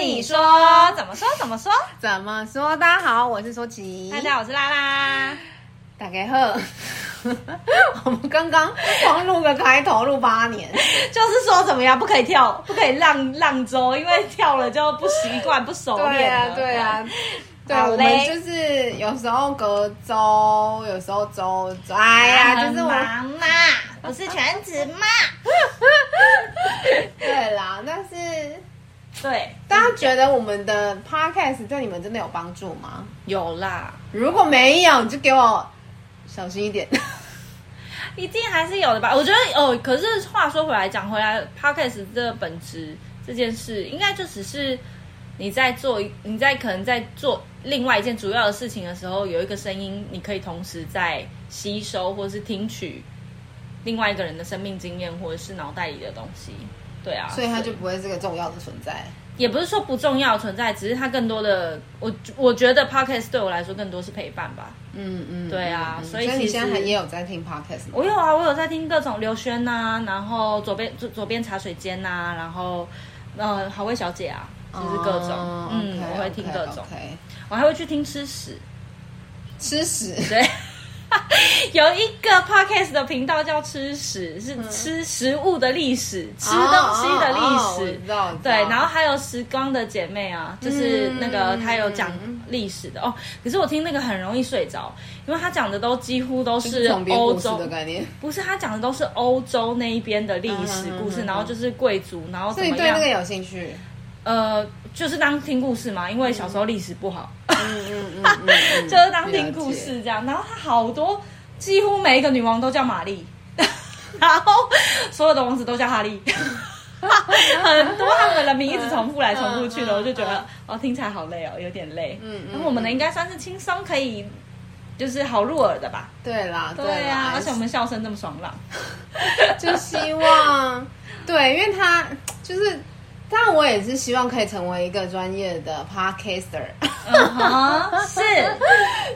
你说怎么说怎么说怎么说？大家好，我是说琪。大家好，我是拉拉。大家好。我们刚刚光录个开头，录八年，就是说怎么样，不可以跳，不可以浪浪周，因为跳了就不习惯，不熟练。对啊，对啊。对，我们就是有时候隔周，有时候周周。哎呀，就是我妈妈，我是全职嘛。对啦，但是对大家觉得我们的 podcast 对你们真的有帮助吗？有啦，如果没有，你就给我小心一点。一定还是有的吧？我觉得哦，可是话说回来，讲回来，podcast 这个本质这件事，应该就只是你在做，你在可能在做另外一件主要的事情的时候，有一个声音，你可以同时在吸收或是听取另外一个人的生命经验，或者是脑袋里的东西。对啊，所以它就不会是个重要的存在。也不是说不重要存在，只是它更多的，我我觉得 podcast 对我来说更多是陪伴吧。嗯嗯，对啊，嗯、所以你现在也有在听 podcast 吗？我有啊，我有在听各种刘轩呐，然后左边左左边茶水间呐、啊，然后呃好味小姐啊，就是各种，哦、嗯，okay, 我会听各种，okay, okay. 我还会去听吃屎，吃屎，对。有一个 podcast 的频道叫吃史，是吃食物的历史，嗯、吃东西的历史。哦哦哦、对，然后还有时光的姐妹啊，就是那个她有讲历史的、嗯、哦。可是我听那个很容易睡着，因为她讲的都几乎都是欧洲的概念，不是她讲的都是欧洲那一边的历史故事，然后就是贵族，然后怎么样？所以对那个有兴趣？呃，就是当听故事嘛，因为小时候历史不好。嗯嗯嗯，就是当听故事这样。然后他好多，几乎每一个女王都叫玛丽，然后所有的王子都叫哈利，很多他们的名一直重复来重复去的，我就觉得哦，听起来好累哦，有点累。嗯，然后我们的应该算是轻松可以，就是好入耳的吧？对啦，对呀，而且我们笑声这么爽朗，就希望对，因为他就是。但我也是希望可以成为一个专业的 podcaster，是，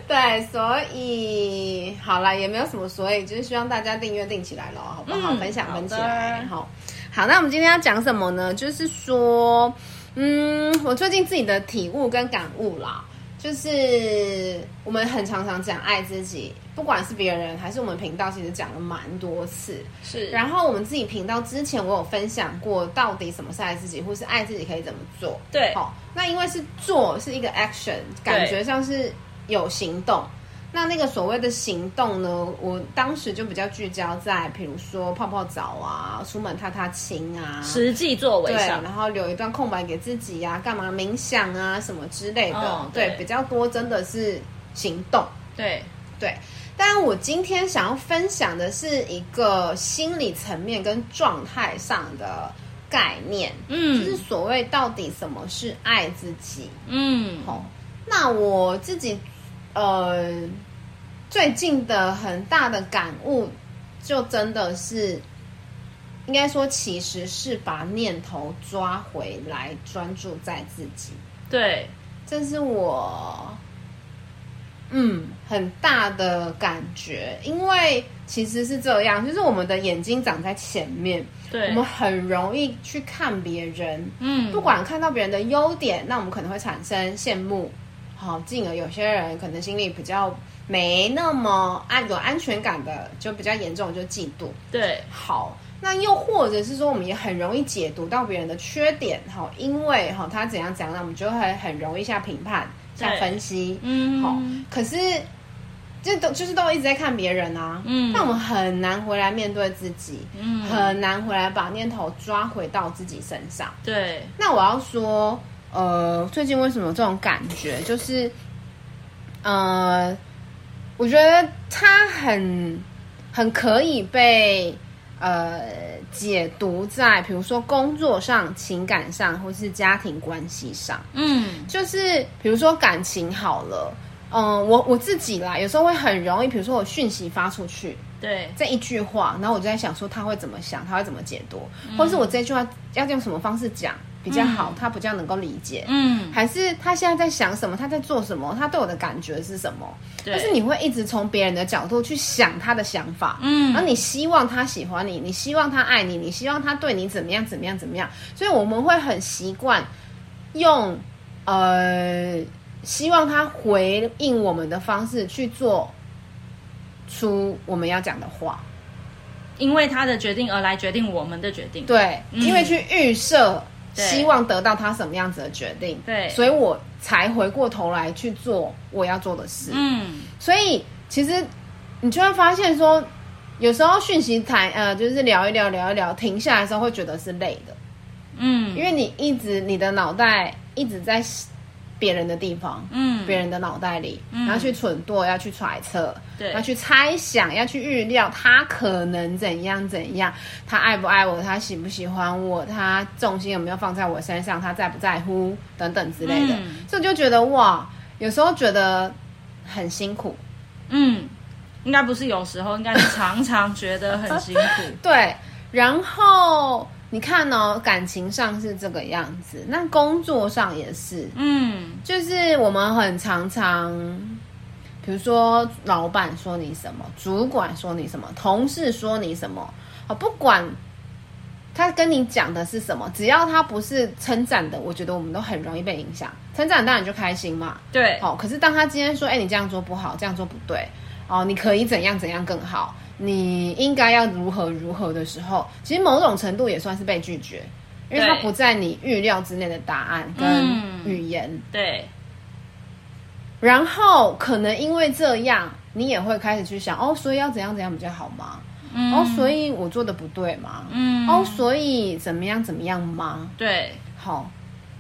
对，所以好啦，也没有什么所以，就是希望大家订阅订起来咯，好不好？嗯、分享分起来，好，好，那我们今天要讲什么呢？就是说，嗯，我最近自己的体悟跟感悟啦。就是我们很常常讲爱自己，不管是别人还是我们频道，其实讲了蛮多次。是，然后我们自己频道之前我有分享过，到底什么是爱自己，或是爱自己可以怎么做？对，好，那因为是做是一个 action，感觉像是有行动。那那个所谓的行动呢，我当时就比较聚焦在，比如说泡泡澡啊，出门踏踏青啊，实际作为上，对，然后留一段空白给自己呀、啊，干嘛冥想啊什么之类的，哦、对，对，比较多真的是行动，对。对。但我今天想要分享的是一个心理层面跟状态上的概念，嗯，就是所谓到底什么是爱自己，嗯，好、哦，那我自己。呃，最近的很大的感悟，就真的是，应该说，其实是把念头抓回来，专注在自己。对，这是我，嗯，很大的感觉。因为其实是这样，就是我们的眼睛长在前面，对，我们很容易去看别人，嗯，不管看到别人的优点，那我们可能会产生羡慕。好，进而有些人可能心里比较没那么安有安全感的，就比较严重，就嫉妒。对，好，那又或者是说，我们也很容易解读到别人的缺点，好，因为哈他怎样怎样，那我们就会很容易下评判、下分析。嗯，好，可是这都就是都一直在看别人啊，嗯，那我们很难回来面对自己，嗯，很难回来把念头抓回到自己身上。对，那我要说。呃，最近为什么有这种感觉？就是，呃，我觉得他很很可以被呃解读在，比如说工作上、情感上，或是家庭关系上。嗯，就是比如说感情好了，嗯、呃，我我自己啦，有时候会很容易，比如说我讯息发出去，对，这一句话，然后我就在想说他会怎么想，他会怎么解读，嗯、或是我这句话要用什么方式讲。比较好，他比较能够理解。嗯，还是他现在在想什么？他在做什么？他对我的感觉是什么？对，就是你会一直从别人的角度去想他的想法。嗯，然后你希望他喜欢你，你希望他爱你，你希望他对你怎么样？怎么样？怎么样？所以我们会很习惯用呃希望他回应我们的方式去做出我们要讲的话，因为他的决定而来决定我们的决定。对，嗯、因为去预设希望得到他什么样子的决定，对，所以我才回过头来去做我要做的事。嗯，所以其实你就会发现说，有时候讯息谈呃，就是聊一聊聊一聊，停下来的时候会觉得是累的。嗯，因为你一直你的脑袋一直在别人的地方，嗯，别人的脑袋里，然后去蠢惰，要去揣测，对，要去猜想，要去预料他可能怎样怎样，他爱不爱我，他喜不喜欢我，他重心有没有放在我身上，他在不在乎等等之类的，嗯，所以就觉得哇，有时候觉得很辛苦，嗯，应该不是有时候，应该是常常觉得很辛苦，对，然后。你看哦，感情上是这个样子，那工作上也是，嗯，就是我们很常常，比如说老板说你什么，主管说你什么，同事说你什么，啊，不管他跟你讲的是什么，只要他不是称赞的，我觉得我们都很容易被影响。称赞当然就开心嘛，对，好，可是当他今天说，哎，你这样做不好，这样做不对，哦，你可以怎样怎样更好。你应该要如何如何的时候，其实某种程度也算是被拒绝，因为它不在你预料之内的答案跟语言。嗯、对。然后可能因为这样，你也会开始去想哦，所以要怎样怎样比较好吗？嗯、哦，所以我做的不对吗？嗯。哦，所以怎么样怎么样吗？对。好，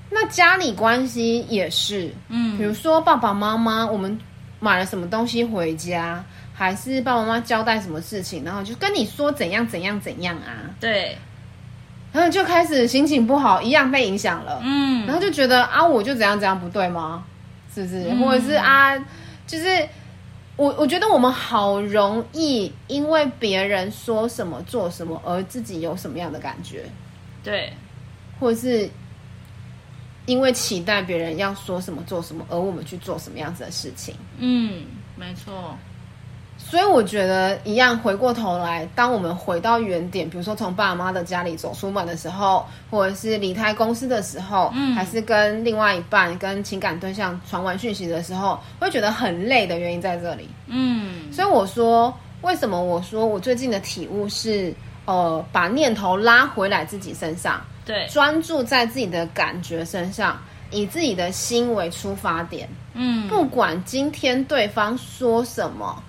那家里关系也是，嗯，比如说爸爸妈妈，我们买了什么东西回家。还是爸爸妈妈交代什么事情，然后就跟你说怎样怎样怎样啊？对，然后就开始心情不好，一样被影响了。嗯，然后就觉得啊，我就怎样怎样不对吗？是不是？嗯、或者是啊，就是我我觉得我们好容易因为别人说什么做什么而自己有什么样的感觉？对，或者是因为期待别人要说什么做什么而我们去做什么样子的事情？嗯，没错。所以我觉得一样，回过头来，当我们回到原点，比如说从爸妈的家里走出门的时候，或者是离开公司的时候，嗯，还是跟另外一半、跟情感对象传完讯息的时候，会觉得很累的原因在这里。嗯，所以我说，为什么我说我最近的体悟是，呃，把念头拉回来自己身上，对，专注在自己的感觉身上，以自己的心为出发点。嗯，不管今天对方说什么。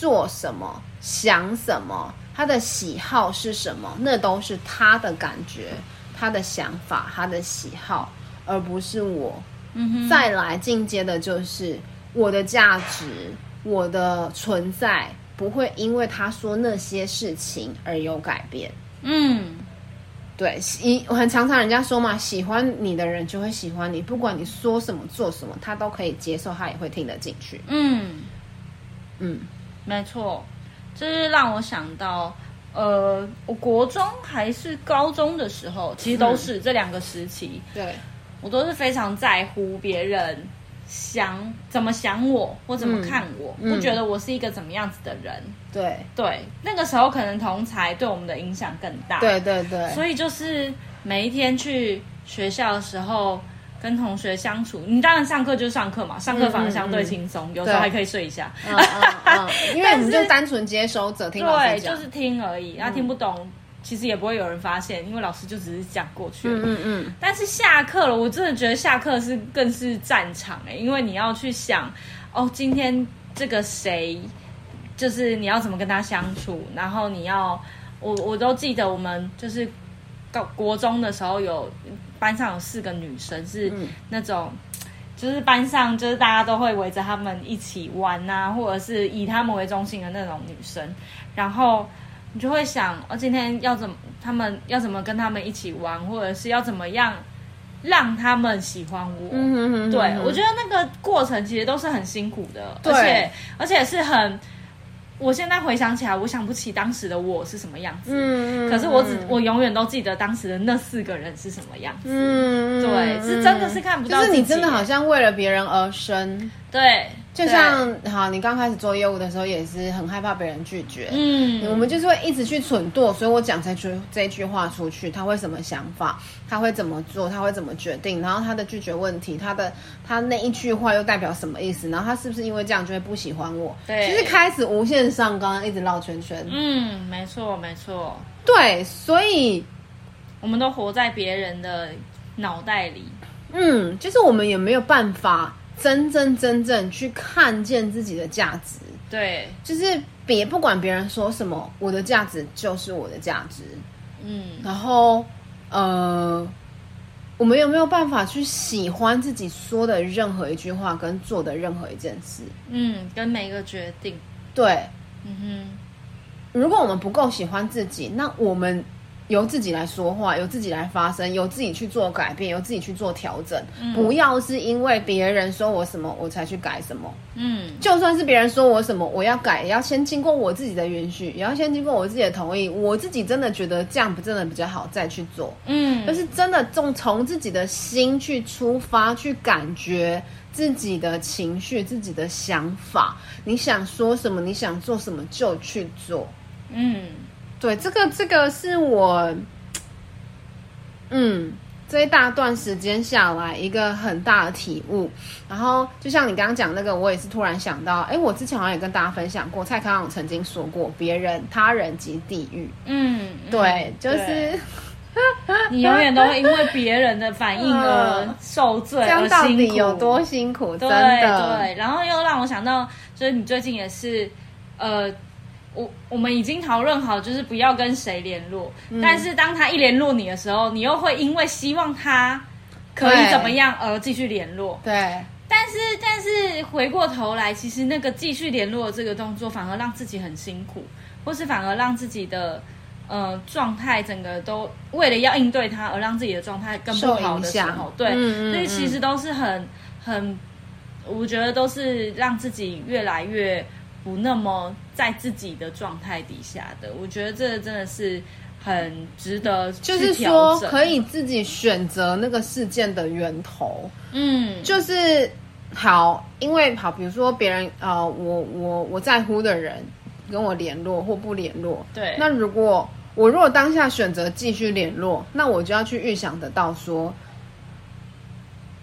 做什么，想什么，他的喜好是什么，那都是他的感觉，他的想法，他的喜好，而不是我。嗯哼。再来进阶的就是我的价值，我的存在不会因为他说那些事情而有改变。嗯，对，喜我很常常人家说嘛，喜欢你的人就会喜欢你，不管你说什么做什么，他都可以接受，他也会听得进去。嗯嗯。没错，这是让我想到，呃，我国中还是高中的时候，其实都是、嗯、这两个时期，对，我都是非常在乎别人想怎么想我或怎么看我，不、嗯、觉得我是一个怎么样子的人。对对，那个时候可能同才对我们的影响更大。对对对，所以就是每一天去学校的时候。跟同学相处，你当然上课就上课嘛，上课反而相对轻松，嗯嗯嗯、有时候还可以睡一下。嗯嗯嗯、因为我们就单纯接收者听老师讲，对，就是听而已。他听不懂，嗯、其实也不会有人发现，因为老师就只是讲过去。嗯嗯嗯。但是下课了，我真的觉得下课是更是战场哎，因为你要去想，哦，今天这个谁，就是你要怎么跟他相处，然后你要，我我都记得我们就是高国中的时候有。班上有四个女生，是那种，嗯、就是班上就是大家都会围着她们一起玩啊，或者是以她们为中心的那种女生。然后你就会想，哦，今天要怎么，他们要怎么跟他们一起玩，或者是要怎么样让他们喜欢我？嗯、哼哼哼对，我觉得那个过程其实都是很辛苦的，而且而且是很。我现在回想起来，我想不起当时的我是什么样子。嗯，可是我只我永远都记得当时的那四个人是什么样子。嗯，对，是真的是看不到。就是你真的好像为了别人而生。对就像好，你刚开始做业务的时候，也是很害怕别人拒绝。嗯，我们就是会一直去蠢惰，所以我讲这句这句话出去，他会什么想法？他会怎么做？他会怎么决定？然后他的拒绝问题，他的他那一句话又代表什么意思？然后他是不是因为这样就会不喜欢我？对，其实开始无限上纲，一直绕圈圈。嗯，没错，没错。对，所以我们都活在别人的脑袋里。嗯，就是我们也没有办法。真真正正去看见自己的价值，对，就是别不管别人说什么，我的价值就是我的价值，嗯，然后呃，我们有没有办法去喜欢自己说的任何一句话跟做的任何一件事？嗯，跟每一个决定，对，嗯哼，如果我们不够喜欢自己，那我们。由自己来说话，由自己来发声，由自己去做改变，由自己去做调整。嗯，不要是因为别人说我什么，我才去改什么。嗯，就算是别人说我什么，我要改，也要先经过我自己的允许，也要先经过我自己的同意。我自己真的觉得这样不真的比较好，再去做。嗯，就是真的从从自己的心去出发，去感觉自己的情绪、自己的想法。你想说什么，你想做什么，就去做。嗯。对，这个这个是我，嗯，这一大段时间下来一个很大的体悟。然后就像你刚刚讲那个，我也是突然想到，哎，我之前好像也跟大家分享过，蔡康永曾经说过，别人、他人即地狱。嗯，对，就是你永远都会因为别人的反应而受罪，这样到底有多辛苦？真的。对，对，然后又让我想到，就是你最近也是，呃。我我们已经讨论好，就是不要跟谁联络。嗯、但是当他一联络你的时候，你又会因为希望他可以怎么样而继续联络。对。但是但是回过头来，其实那个继续联络的这个动作，反而让自己很辛苦，或是反而让自己的呃状态整个都为了要应对他，而让自己的状态更不好的时候，对，嗯嗯嗯，那其实都是很很，我觉得都是让自己越来越。不那么在自己的状态底下的，我觉得这真的是很值得，就是说可以自己选择那个事件的源头。嗯，就是好，因为好，比如说别人呃，我我我在乎的人跟我联络或不联络，对。那如果我如果当下选择继续联络，那我就要去预想得到说，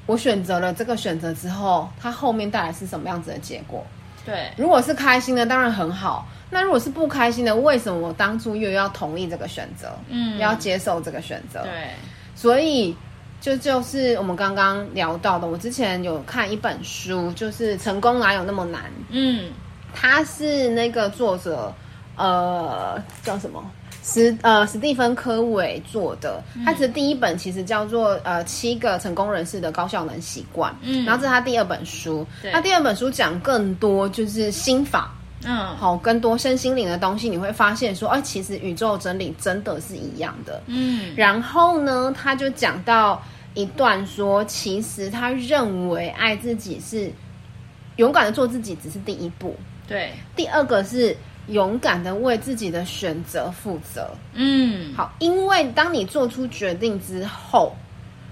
我选择了这个选择之后，它后面带来是什么样子的结果。对，如果是开心的，当然很好。那如果是不开心的，为什么我当初又要同意这个选择？嗯，要接受这个选择。对，所以就就是我们刚刚聊到的，我之前有看一本书，就是《成功哪有那么难》。嗯，他是那个作者，呃，叫什么？史呃史蒂芬科维做的，他其实第一本其实叫做呃七个成功人士的高效能习惯，嗯，然后这是他第二本书，对。他第二本书讲更多就是心法，嗯，好，更多身心灵的东西，你会发现说，哎，其实宇宙真理真的是一样的，嗯，然后呢，他就讲到一段说，其实他认为爱自己是勇敢的做自己只是第一步，对，第二个是。勇敢的为自己的选择负责。嗯，好，因为当你做出决定之后，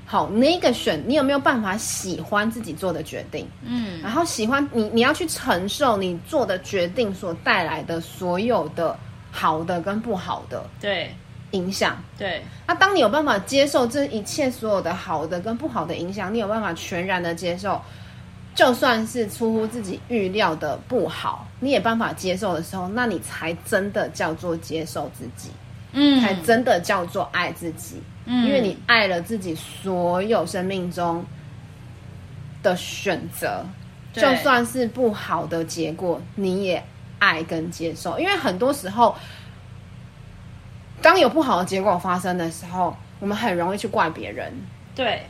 好，那个选你有没有办法喜欢自己做的决定？嗯，然后喜欢你，你要去承受你做的决定所带来的所有的好的跟不好的对影响。对，那当你有办法接受这一切所有的好的跟不好的影响，你有办法全然的接受。就算是出乎自己预料的不好，你也办法接受的时候，那你才真的叫做接受自己，嗯，才真的叫做爱自己，嗯，因为你爱了自己所有生命中的选择，就算是不好的结果，你也爱跟接受，因为很多时候，当有不好的结果发生的时候，我们很容易去怪别人，对。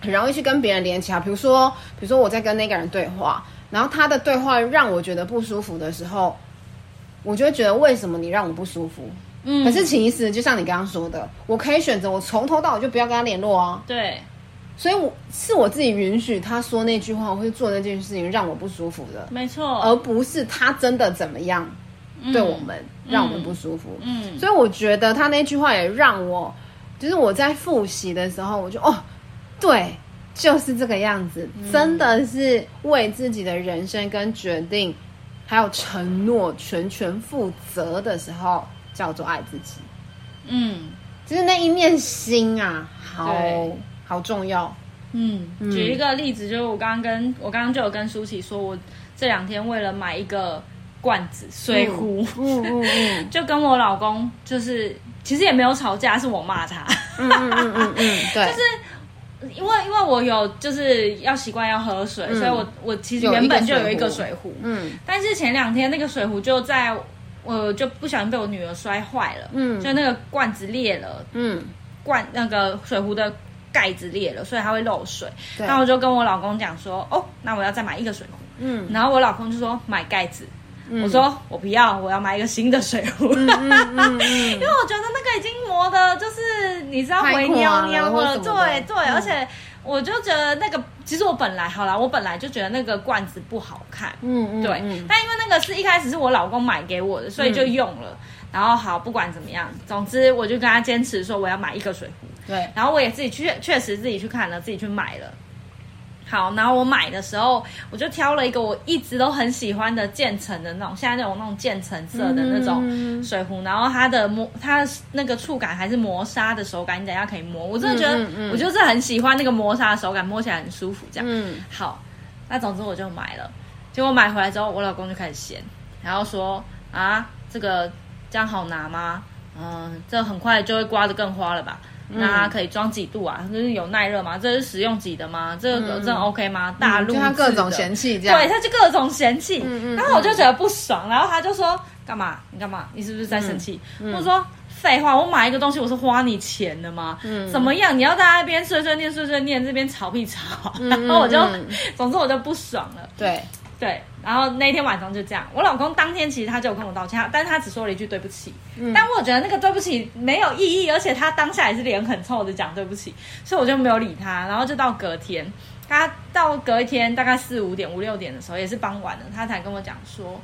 很容易去跟别人连起来，比如说，比如说我在跟那个人对话，然后他的对话让我觉得不舒服的时候，我就会觉得为什么你让我不舒服？嗯，可是其实就像你刚刚说的，我可以选择我从头到尾就不要跟他联络啊。对，所以我是我自己允许他说那句话，我会做那件事情让我不舒服的，没错，而不是他真的怎么样对我们、嗯、让我们不舒服。嗯，所以我觉得他那句话也让我，就是我在复习的时候，我就哦。对，就是这个样子，嗯、真的是为自己的人生跟决定，还有承诺全权负责的时候，叫做爱自己。嗯，就是那一念心啊，好好重要。嗯，举一个例子，就是我刚刚跟我刚刚就有跟舒淇说，我这两天为了买一个罐子水壶，嗯 嗯嗯、就跟我老公就是其实也没有吵架，是我骂他，嗯嗯嗯嗯，嗯对，就是因为因为我有就是要习惯要喝水，嗯、所以我我其实原本就有一个水壶，嗯，但是前两天那个水壶就在我就不小心被我女儿摔坏了，嗯，就那个罐子裂了，嗯，罐那个水壶的。盖子裂了，所以它会漏水。然后我就跟我老公讲说：“哦，那我要再买一个水壶。”嗯，然后我老公就说：“买盖子。嗯”我说：“我不要，我要买一个新的水壶。嗯”嗯嗯嗯、因为我觉得那个已经磨的，就是你知道回尿尿了。了对对，嗯、而且我就觉得那个，其实我本来好啦，我本来就觉得那个罐子不好看。嗯嗯，对。嗯、但因为那个是一开始是我老公买给我的，所以就用了。嗯、然后好，不管怎么样，总之我就跟他坚持说我要买一个水壶。对，然后我也自己去，确实自己去看了，自己去买了。好，然后我买的时候，我就挑了一个我一直都很喜欢的渐层的那种，现在那种那种渐层色的那种水壶，嗯、然后它的磨，它的那个触感还是磨砂的手感，你等一下可以摸。我真的觉得，嗯嗯嗯、我就是很喜欢那个磨砂的手感，摸起来很舒服。这样，嗯、好，那总之我就买了。结果买回来之后，我老公就开始嫌，然后说啊，这个这样好拿吗？嗯，这很快就会刮得更花了吧？那它可以装几度啊？就是有耐热吗？这是实用级的吗？这个真的 OK 吗？大陆、嗯、他各种嫌弃这样，对，他就各种嫌弃。嗯嗯、然后我就觉得不爽，然后他就说：“干嘛？你干嘛？你是不是在生气？”我说：“废话，我买一个东西，我是花你钱的吗？嗯、怎么样？你要在那边碎碎念碎碎念，这边吵屁吵。嗯” 然后我就，嗯、总之我就不爽了。对。对，然后那天晚上就这样，我老公当天其实他就有跟我道歉，但是他只说了一句对不起。嗯、但我觉得那个对不起没有意义，而且他当下也是脸很臭的讲对不起，所以我就没有理他。然后就到隔天，他到隔一天大概四五点五六点的时候，也是傍晚了，他才跟我讲说，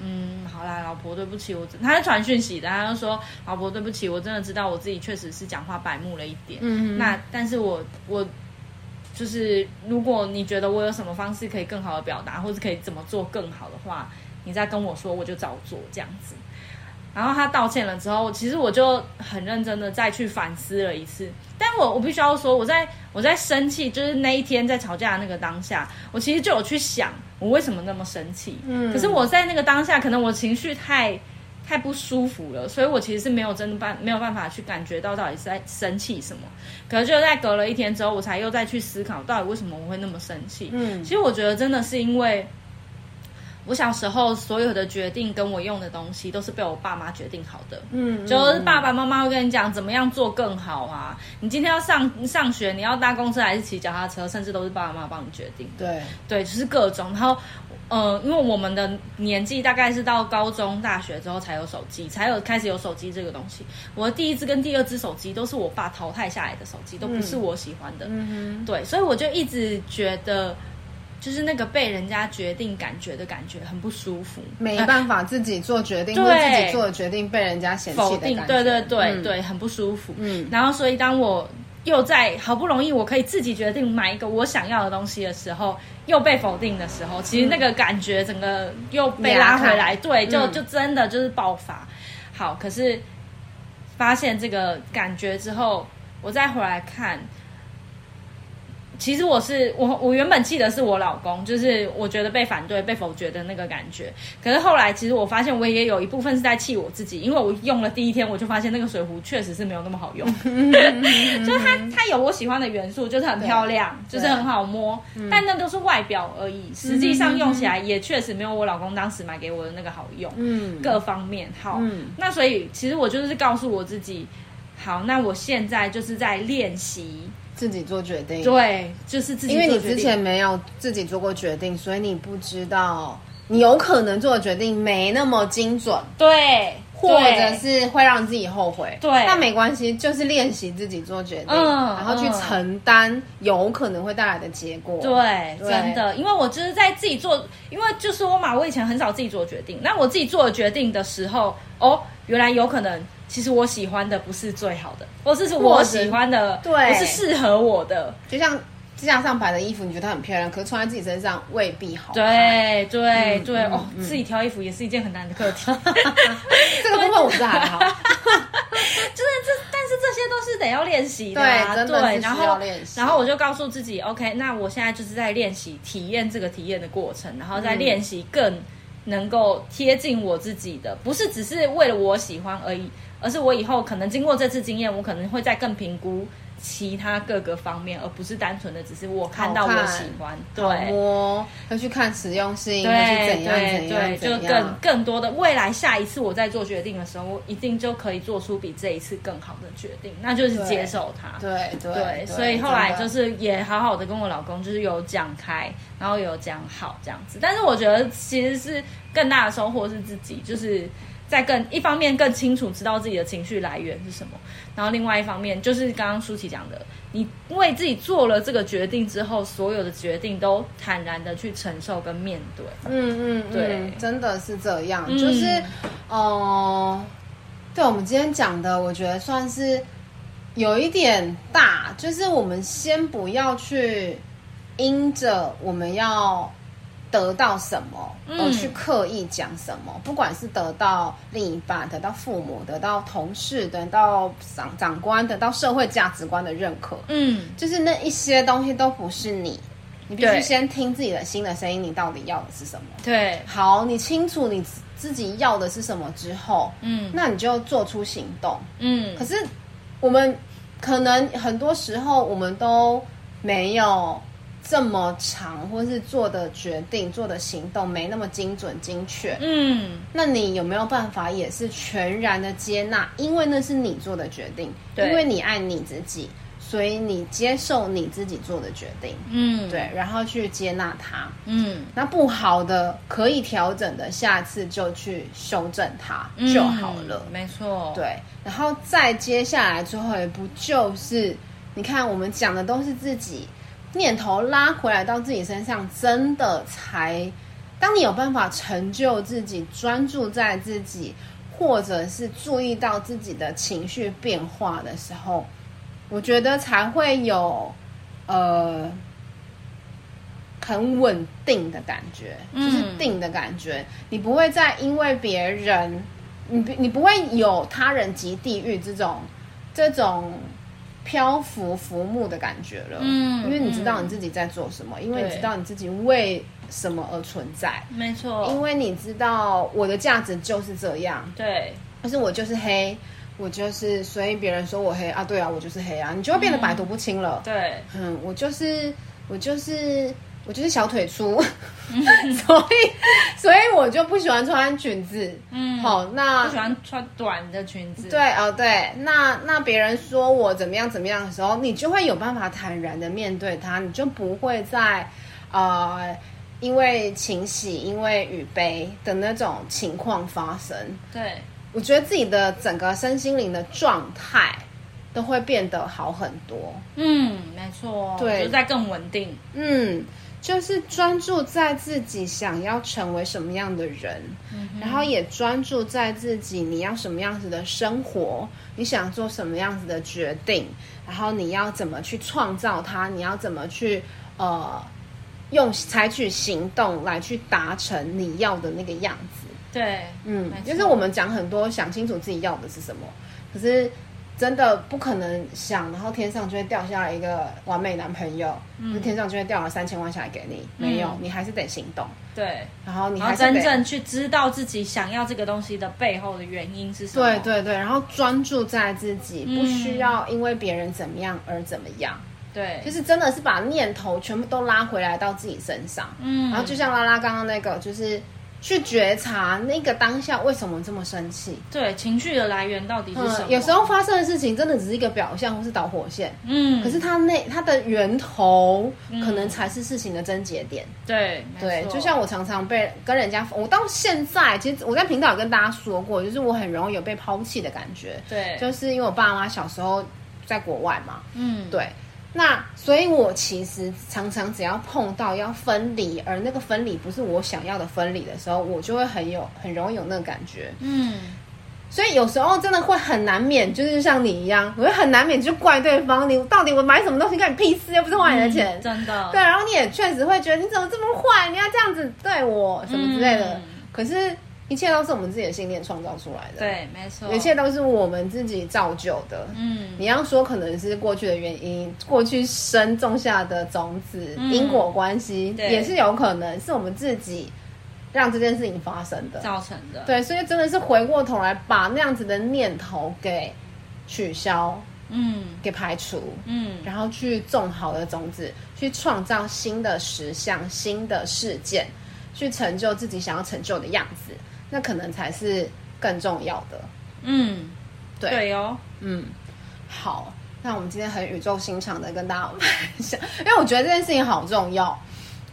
嗯，好啦，老婆对不起，我他是传讯息的，他就说，老婆对不起，我真的知道我自己确实是讲话白目了一点。嗯，那但是我我。就是如果你觉得我有什么方式可以更好的表达，或者可以怎么做更好的话，你再跟我说，我就照做这样子。然后他道歉了之后，其实我就很认真的再去反思了一次。但我我必须要说，我在我在生气，就是那一天在吵架的那个当下，我其实就有去想，我为什么那么生气。嗯，可是我在那个当下，可能我情绪太。太不舒服了，所以我其实是没有真的办没有办法去感觉到到底是在生气什么。可是就在隔了一天之后，我才又再去思考到底为什么我会那么生气。嗯，其实我觉得真的是因为我小时候所有的决定跟我用的东西都是被我爸妈决定好的。嗯，就是爸爸妈妈会跟你讲怎么样做更好啊。你今天要上上学，你要搭公车还是骑脚踏车，甚至都是爸爸妈妈帮你决定。对对，就是各种，然后。呃，因为我们的年纪大概是到高中、大学之后才有手机，才有开始有手机这个东西。我的第一只跟第二只手机都是我爸淘汰下来的手机，都不是我喜欢的。嗯哼，对，所以我就一直觉得，就是那个被人家决定感觉的感觉很不舒服，没办法自己做决定，或自己做的决定被人家嫌弃的感觉。对对对、嗯、对，很不舒服。嗯，然后所以当我。又在好不容易我可以自己决定买一个我想要的东西的时候，又被否定的时候，其实那个感觉整个又被拉回来，对，就就真的就是爆发。好，可是发现这个感觉之后，我再回来看。其实我是我，我原本记得是我老公，就是我觉得被反对、被否决的那个感觉。可是后来，其实我发现我也有一部分是在气我自己，因为我用了第一天，我就发现那个水壶确实是没有那么好用。就是它，它有我喜欢的元素，就是很漂亮，就是很好摸，但那都是外表而已。实际上用起来也确实没有我老公当时买给我的那个好用。嗯，各方面好。那所以，其实我就是告诉我自己，好，那我现在就是在练习。自己做决定，对，就是自己。因为你之前没有自己做过决定，所以你不知道你有可能做的决定没那么精准，对，或者是会让自己后悔，对。那没关系，就是练习自己做决定，嗯，然后去承担有可能会带来的结果。对，对真的，因为我就是在自己做，因为就是我嘛，我以前很少自己做决定。那我自己做了决定的时候，哦，原来有可能。其实我喜欢的不是最好的，或是是我喜欢的，对，不是适合我的。就像架上摆的衣服，你觉得它很漂亮，可是穿在自己身上未必好看。对对、嗯、对、嗯、哦、嗯，自己挑衣服也是一件很难的课题。这个部分我觉得还好，就是这，但是这些都是得要练习的、啊。对，真的是需要练习。然后我就告诉自己，OK，那我现在就是在练习体验这个体验的过程，然后再练习更能够贴近我自己的，不是只是为了我喜欢而已，而是我以后可能经过这次经验，我可能会再更评估。其他各个方面，而不是单纯的只是我看到我喜欢，对，要去看实用性，对怎样对怎样，对，就更更多的未来下一次我在做决定的时候，我一定就可以做出比这一次更好的决定，那就是接受它，对，对，所以后来就是也好好的跟我老公就是有讲开，然后有讲好这样子，但是我觉得其实是更大的收获是自己就是。在更一方面更清楚知道自己的情绪来源是什么，然后另外一方面就是刚刚舒淇讲的，你为自己做了这个决定之后，所有的决定都坦然的去承受跟面对。嗯嗯，对嗯，真的是这样，嗯、就是，哦、呃，对我们今天讲的，我觉得算是有一点大，就是我们先不要去因着我们要。得到什么而去刻意讲什么，嗯，不管是得到另一半、得到父母、得到同事、得到长长官、得到社会价值观的认可，嗯，就是那一些东西都不是你，你必须先听自己的心的声音，你到底要的是什么？对，好，你清楚你自己要的是什么之后，嗯，那你就做出行动，嗯。可是我们可能很多时候我们都没有。这么长，或是做的决定、做的行动没那么精准、精确。嗯，那你有没有办法也是全然的接纳？因为那是你做的决定，对，因为你爱你自己，所以你接受你自己做的决定。嗯，对，然后去接纳它。嗯，那不好的可以调整的，下次就去修正它就好了。嗯，没错，对，然后再接下来最后，一步就是你看我们讲的都是自己。念头拉回来到自己身上，真的才，当你有办法成就自己，专注在自己，或者是注意到自己的情绪变化的时候，我觉得才会有呃很稳定的感觉，就是定的感觉。嗯、你不会再因为别人，你你不会有他人及地狱这种这种。漂浮浮木的感觉了，嗯，因为你知道你自己在做什么，嗯，因为你知道你自己为什么而存在，没错，因为你知道我的价值就是这样，对，但是我就是黑，我就是，所以别人说我黑啊，对啊，我就是黑啊，你就会变得百毒不侵了，嗯，对，嗯，我就是，我就是。我就是小腿粗，嗯、所以所以我就不喜欢穿裙子。嗯，好，那不喜欢穿短的裙子。对哦，对，那那别人说我怎么样怎么样的时候，你就会有办法坦然的面对他，你就不会再呃因为情喜、因为雨悲的那种情况发生。对，我觉得自己的整个身心灵的状态都会变得好很多。嗯，没错，对，就在更稳定。嗯。就是专注在自己想要成为什么样的人，嗯，然后也专注在自己你要什么样子的生活，你想做什么样子的决定，然后你要怎么去创造它，你要怎么去呃用采取行动来去达成你要的那个样子。对，嗯，就是我们讲很多想清楚自己要的是什么，可是。真的不可能想，然后天上就会掉下来一个完美男朋友，嗯，天上就会掉了三千万下来给你，嗯，没有，你还是得行动。对，然后你还是真正去知道自己想要这个东西的背后的原因是什么。对对对，然后专注在自己，不需要因为别人怎么样而怎么样。对，就是真的是把念头全部都拉回来到自己身上。嗯，然后就像拉拉刚刚那个，就是。去觉察那个当下为什么这么生气？对，情绪的来源到底是什么？嗯，有时候发生的事情真的只是一个表象，或是导火线。嗯，可是它那它的源头可能才是事情的症结点。嗯、对对，就像我常常被跟人家，我到现在其实我在频道有跟大家说过，就是我很容易有被抛弃的感觉。对，就是因为我爸妈小时候在国外嘛。嗯，对。那所以，我其实常常只要碰到要分离，而那个分离不是我想要的分离的时候，我就会很有很容易有那个感觉。嗯，所以有时候真的会很难免，就是像你一样，我会很难免就怪对方，你到底我买什么东西关你屁事，又不是花你的钱，嗯，真的。对，然后你也确实会觉得你怎么这么坏，你要这样子对我什么之类的。嗯、可是，一切都是我们自己的信念创造出来的。对，没错，一切都是我们自己造就的。嗯，你要说可能是过去的原因，过去生种下的种子，嗯、因果关系也是有可能是我们自己。让这件事情发生的造成的，对，所以真的是回过头来把那样子的念头给取消，嗯，给排除，嗯，然后去种好的种子，去创造新的实相、新的事件，去成就自己想要成就的样子，那可能才是更重要的。嗯，对，对哦，嗯，好，那我们今天很语重心长的跟大家分享，因为我觉得这件事情好重要。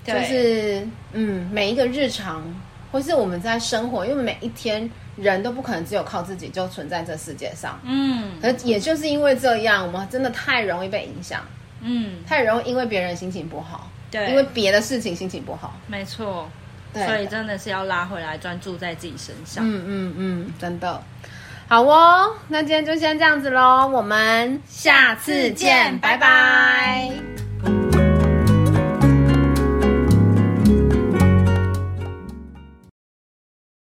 就是嗯，每一个日常，或是我们在生活，因为每一天人都不可能只有靠自己就存在这世界上，嗯，可也就是因为这样，我们真的太容易被影响，嗯，太容易因为别人心情不好，对，因为别的事情心情不好，没错，对，所以真的是要拉回来，专注在自己身上，嗯嗯嗯，真的，好哦，那今天就先这样子喽，我们下次见，拜拜。